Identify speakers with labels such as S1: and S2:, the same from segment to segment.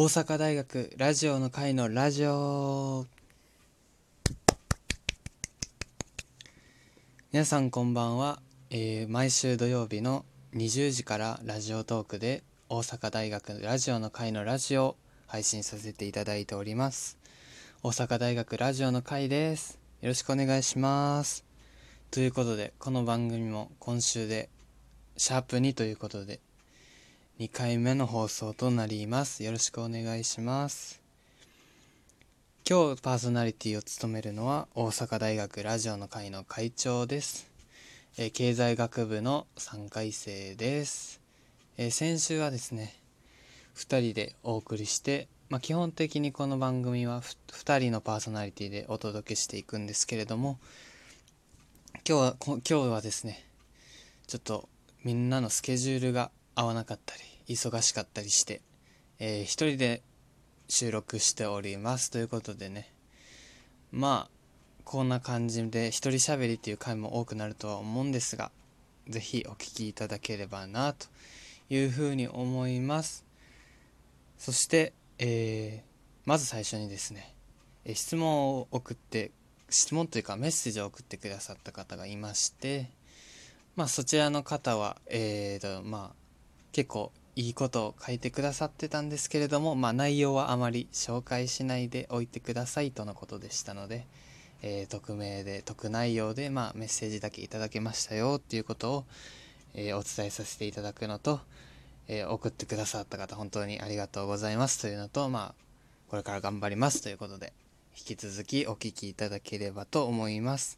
S1: 大阪大学ラジオの会のラジオ。皆さんこんばんは、えー毎週土曜日の20時からラジオトークで大阪大学ラジオの会のラジオを配信させていただいております。大阪大学ラジオの会です。よろしくお願いします。ということでこの番組も今週でシャープ2ということで2回目の放送となります。よろしくお願いします。今日パーソナリティを務めるのは大阪大学ラジオの会の会長です、えー経済学部の3回生です、えー先週はですね2人でお送りして、まあ、基本的にこの番組は2人のパーソナリティでお届けしていくんですけれども今日は今日はですねちょっとみんなのスケジュールが合わなかったり忙しかったりして、えー一人で収録しております。ということでね。まあこんな感じで一人喋りっていう回も多くなるとは思うんですがぜひお聞きいただければなというふうに思います。そして、えーまず最初にですね、え質問を送って質問というかメッセージを送ってくださった方がいましてまあそちらの方はえーとまあ結構いいことを書いてくださってたんですけれどもまあ内容はあまり紹介しないでおいてくださいとのことでしたので、えー匿名で匿内容でまあメッセージだけいただけましたよっていうことを、えーお伝えさせていただくのと、えー送ってくださった方本当にありがとうございますというのとまあこれから頑張りますということで引き続きお聞きいただければと思います。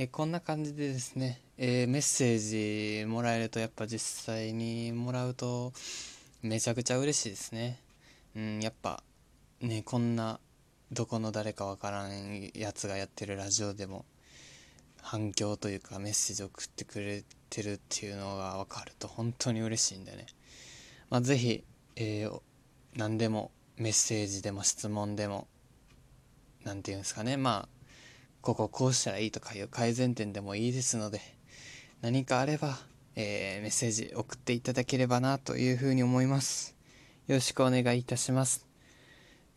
S1: えこんな感じでですね、えーメッセージもらえるとやっぱ実際にもらうとめちゃくちゃ嬉しいですね。うん、やっぱね、こんなどこの誰かわからんやつがやってるラジオでも反響というかメッセージ送ってくれてるっていうのが分かると本当に嬉しいんでね。まあ、ぜひ、えー何でもメッセージでも質問でもなんていうんですかねまあこここうしたらいいとかいう改善点でもいいですので何かあれば、えーメッセージ送っていただければなというふうに思います。よろしくお願いいたします。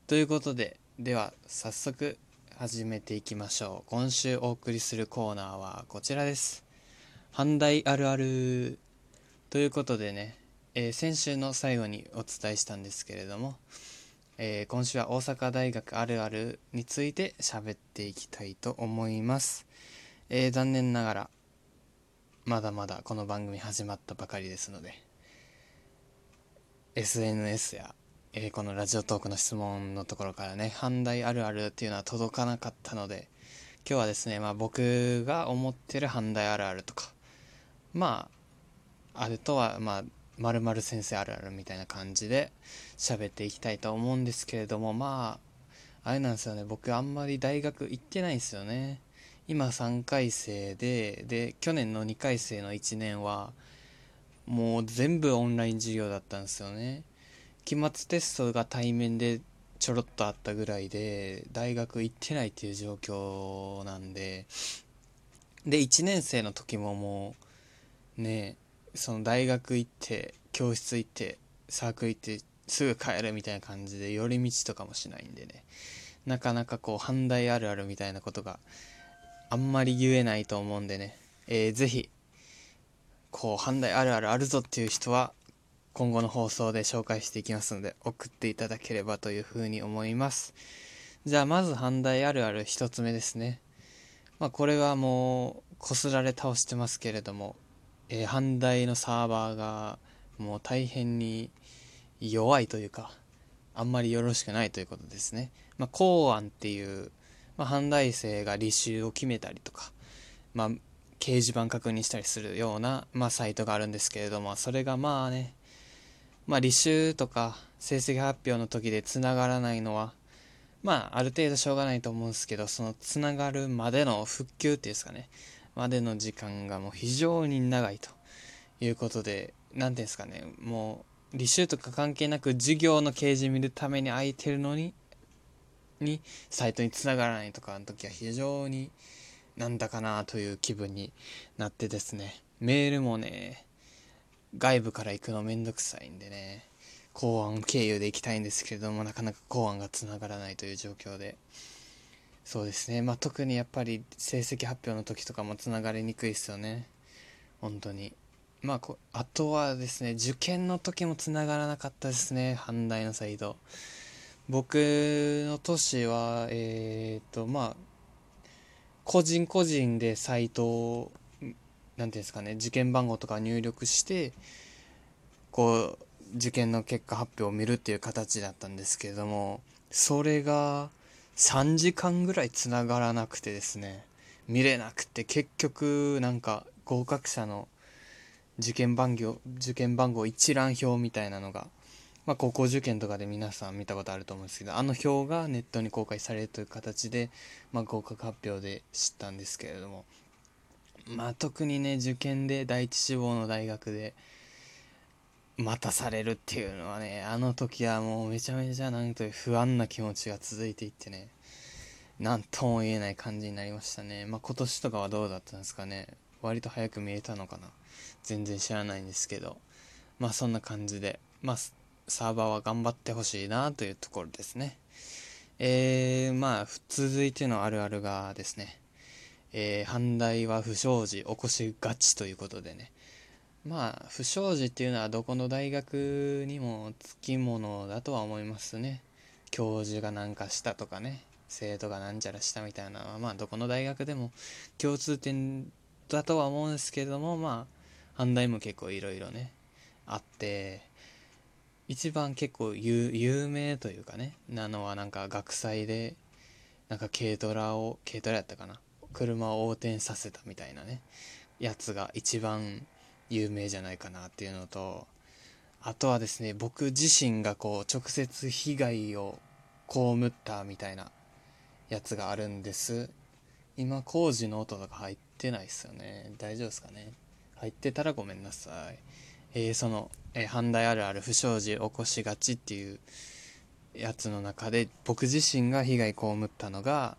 S1: ということででは早速始めていきましょう。今週お送りするコーナーはこちらです。阪大あるある。ということでね、えー先週の最後にお伝えしたんですけれども、えー今週は大阪大学あるあるについて喋っていきたいと思います、えー残念ながらまだまだこの番組始まったばかりですので SNS や、えーこのラジオトークの質問のところからね阪大あるあるっていうのは届かなかったので今日はですね、まあ、僕が思ってる阪大あるあるとかまああれとはまあまる先生あるあるみたいな感じで喋っていきたいと思うんですけれどもまああれなんですよね。僕あんまり大学行ってないんですよね。今3回生でで去年の2回生の1年はもう全部オンライン授業だったんですよね。期末テストが対面でちょろっとあったぐらいで大学行ってないっていう状況なんで。で1年生の時ももうねその大学行って教室行ってサークル行ってすぐ帰るみたいな感じで寄り道とかもしないんでね。なかなかこう反対あるあるみたいなことがあんまり言えないと思うんでね、えーぜひこう反対あるあるあるぞっていう人は今後の放送で紹介していきますので送っていただければというふうに思いますじゃあまず反対あるある一つ目ですねまあこれはもうこすられ倒してますけれどもえー、阪大のサーバーがもう大変に弱いというかあんまりよろしくないということですね。まあ、公安っていう、まあ、阪大生が履修を決めたりとか、まあ、掲示板確認したりするような、まあ、サイトがあるんですけれどもそれがまあね、まあ、履修とか成績発表の時でつながらないのはまあある程度しょうがないと思うんですけどそのつながるまでの復旧っていうんですかねまでの時間がもう非常に長いということで何ていうんですかねもう履修とか関係なく授業の掲示見るために空いてるのににサイトにつながらないとかの時は非常になんだかなという気分になってですね。メールもね外部から行くのめんどくさいんでね。公安経由で行きたいんですけれどもなかなか公安がつながらないという状況で。そうですね。まあ特にやっぱり成績発表の時とかもつながりにくいですよね。本当に。まあこあとはですね受験の時もつながらなかったですね。阪大のサイト僕の年はえっ、とまあ個人個人でサイトを何ていうんですかね受験番号とか入力してこう受験の結果発表を見るっていう形だったんですけれどもそれが3時間ぐらいつながらなくてですね見れなくて結局なんか合格者の受験番号受験番号一覧表みたいなのが、まあ、高校受験とかで皆さん見たことあると思うんですけどあの表がネットに公開されるという形で、まあ、合格発表で知ったんですけれどもまあ特にね受験で第一志望の大学で待たされるっていうのはねあの時はもうめちゃめちゃなんという不安な気持ちが続いていってね何とも言えない感じになりましたね。まあ今年とかはどうだったんですかね。割と早く見えたのかな。全然知らないんですけど。まあそんな感じでまあサーバーは頑張ってほしいなというところですね。えー、まあ続いてのあるあるがですね。えー、阪大は不祥事起こしがちということでね。まあ不祥事っていうのはどこの大学にもつきものだとは思いますね。教授が何かしたとかね。生徒がなんちゃらしたみたいな。のはまあどこの大学でも共通点だとは思うんですけれどもまあ反対も結構いろいろねあって一番結構有名というかねなのはなんか学祭でなんか軽トラを軽トラやったかな。車を横転させたみたいなねやつが一番有名じゃないかなっていうのとあとはですね僕自身がこう直接被害を被ったみたいなやつがあるんです。今工事の音とか入ってないっすよね。大丈夫ですかね。入ってたらごめんなさい。えー、その、えー、あるある不祥事起こしがちっていうやつの中で僕自身が被害被ったのが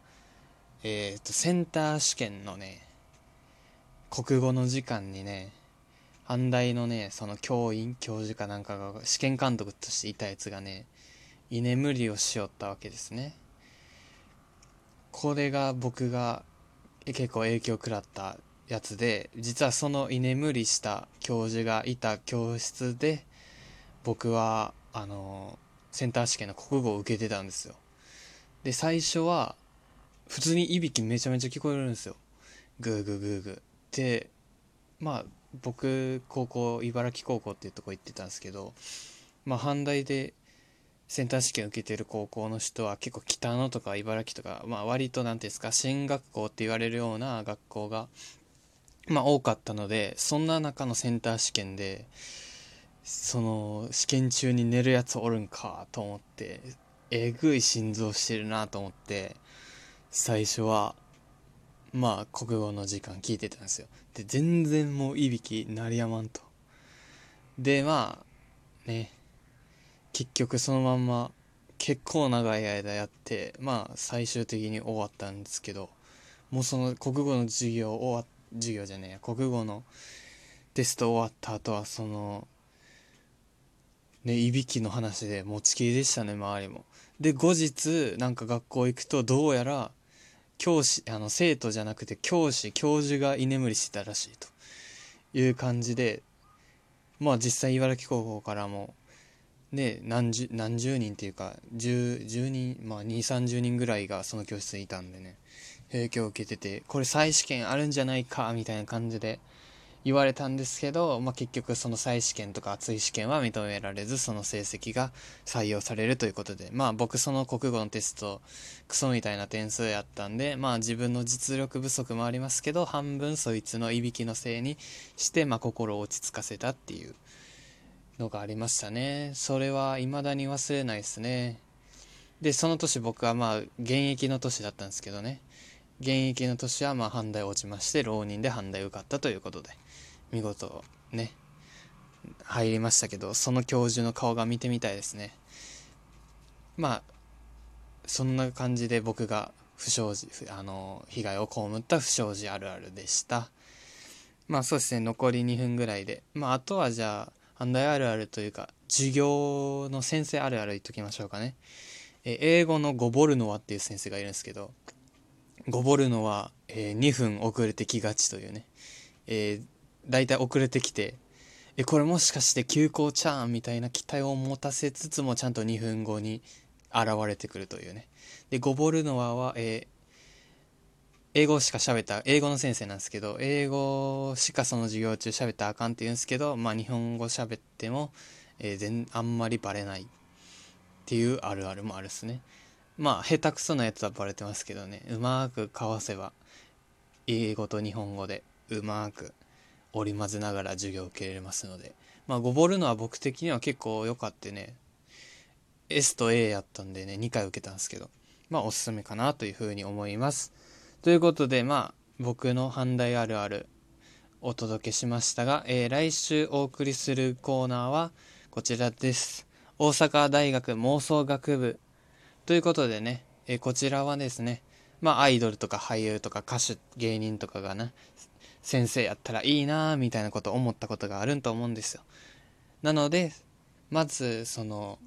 S1: えっ、ー、とセンター試験のね国語の時間にね阪大のねその教員教授かなんかが試験監督としていたやつがね居眠りをしよったわけですね。これが僕が結構影響を食らったやつで実はその居眠りした教授がいた教室で僕はあのセンター試験の国語を受けてたんですよ。で最初は普通にいびきめちゃめちゃ聞こえるんですよ。グーグーグーグー。でまあ僕高校茨城高校っていうとこ行ってたんですけどまあ阪大でセンター試験受けてる高校の人は結構北野とか茨城とか、まあ、割と何ていうんですか進学校って言われるような学校が、まあ、多かったのでそんな中のセンター試験でその試験中に寝るやつおるんかと思ってえぐい心臓してるなと思って最初はまあ国語の時間聞いてたんですよ。で全然もういびき鳴りやまんと。でまあね。結局そのまんま結構長い間やってまあ最終的に終わったんですけどもうその国語の授業終わ授業じゃねえや国語のテスト終わった後はそのねいびきの話で持ちきりでしたね周りも。で後日なんか学校行くとどうやら教師あの生徒じゃなくて教師教授が居眠りしてたらしいという感じでまあ実際茨城高校からもね何十何十人っていうか 10, 10人まあ2 3 0人ぐらいがその教室にいたんでね影響を受けててこれ再試験あるんじゃないかみたいな感じで言われたんですけど、まあ、結局その再試験とか追試験は認められずその成績が採用されるということでまあ僕その国語のテストクソみたいな点数やったんでまあ自分の実力不足もありますけど半分そいつのいびきのせいにしてまあ心を落ち着かせたっていうのがありましたね。それは未だに忘れないですね。でその年僕はまあ現役の年だったんですけどね。現役の年はまあ阪大落ちまして浪人で阪大受かったということで。見事ね入りましたけどその教授の顔が見てみたいですね。まあそんな感じで僕が不祥事あの被害を被った不祥事あるあるでした。まあそうですね残り2分ぐらいで。まああとはじゃあ反対あるあるというか授業の先生あるある言っときましょうかね、え英語のゴボルノワっていう先生がいるんですけどゴボルノは、えー、2分遅れてきがちというね、えー、大体遅れてきてえこれもしかして休校チャーンみたいな期待を持たせつつもちゃんと2分後に現れてくるというね。でゴボルノワは、えー英語しか喋った英語の先生なんですけど英語しかその授業中喋ったらあかんって言うんですけどまあ日本語喋っても、えー、全あんまりバレないっていうあるあるもあるっすね。まあ下手くそなやつはバレてますけどね。うまくかわせば英語と日本語でうまく織り交ぜながら授業を受けれますので。まあごぼるのは僕的には結構良かってね S と A やったんでね2回受けたんですけどまあおすすめかなというふうに思います。ということで、まあ、僕の阪大あるあるお届けしましたが、えー、来週お送りするコーナーはこちらです。大阪大学妄想学部。ということでね、えー、こちらはですね、まあ、アイドルとか俳優とか歌手、芸人とかがね、先生やったらいいなみたいなこと思ったことがあると思うんですよ。なので、まず、その、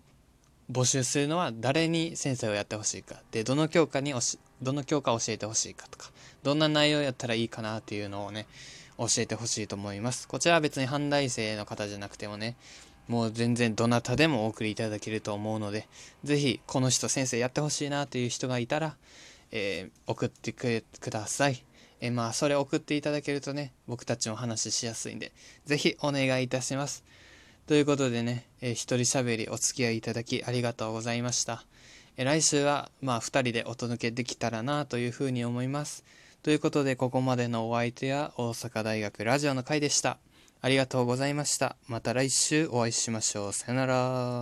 S1: 募集するのは誰に先生をやってほしいか。でどの教科にどの教科を教えてほしいかとかどんな内容やったらいいかなっていうのをね教えてほしいと思います。こちらは別に阪大生の方じゃなくてもねもう全然どなたでもお送りいただけると思うので是非この人先生やってほしいなという人がいたら、えー、送ってください。え、まあそれ送っていただけるとね僕たちも話しやすいんで是非お願いいたしますということでね、えー、一人喋りお付き合いいただきありがとうございました。え、来週は、まあ、二人でお届けできたらなというふうに思います。ということで、ここまでのお相手は大阪大学ラジオの会でした。ありがとうございました。また来週お会いしましょう。さよなら。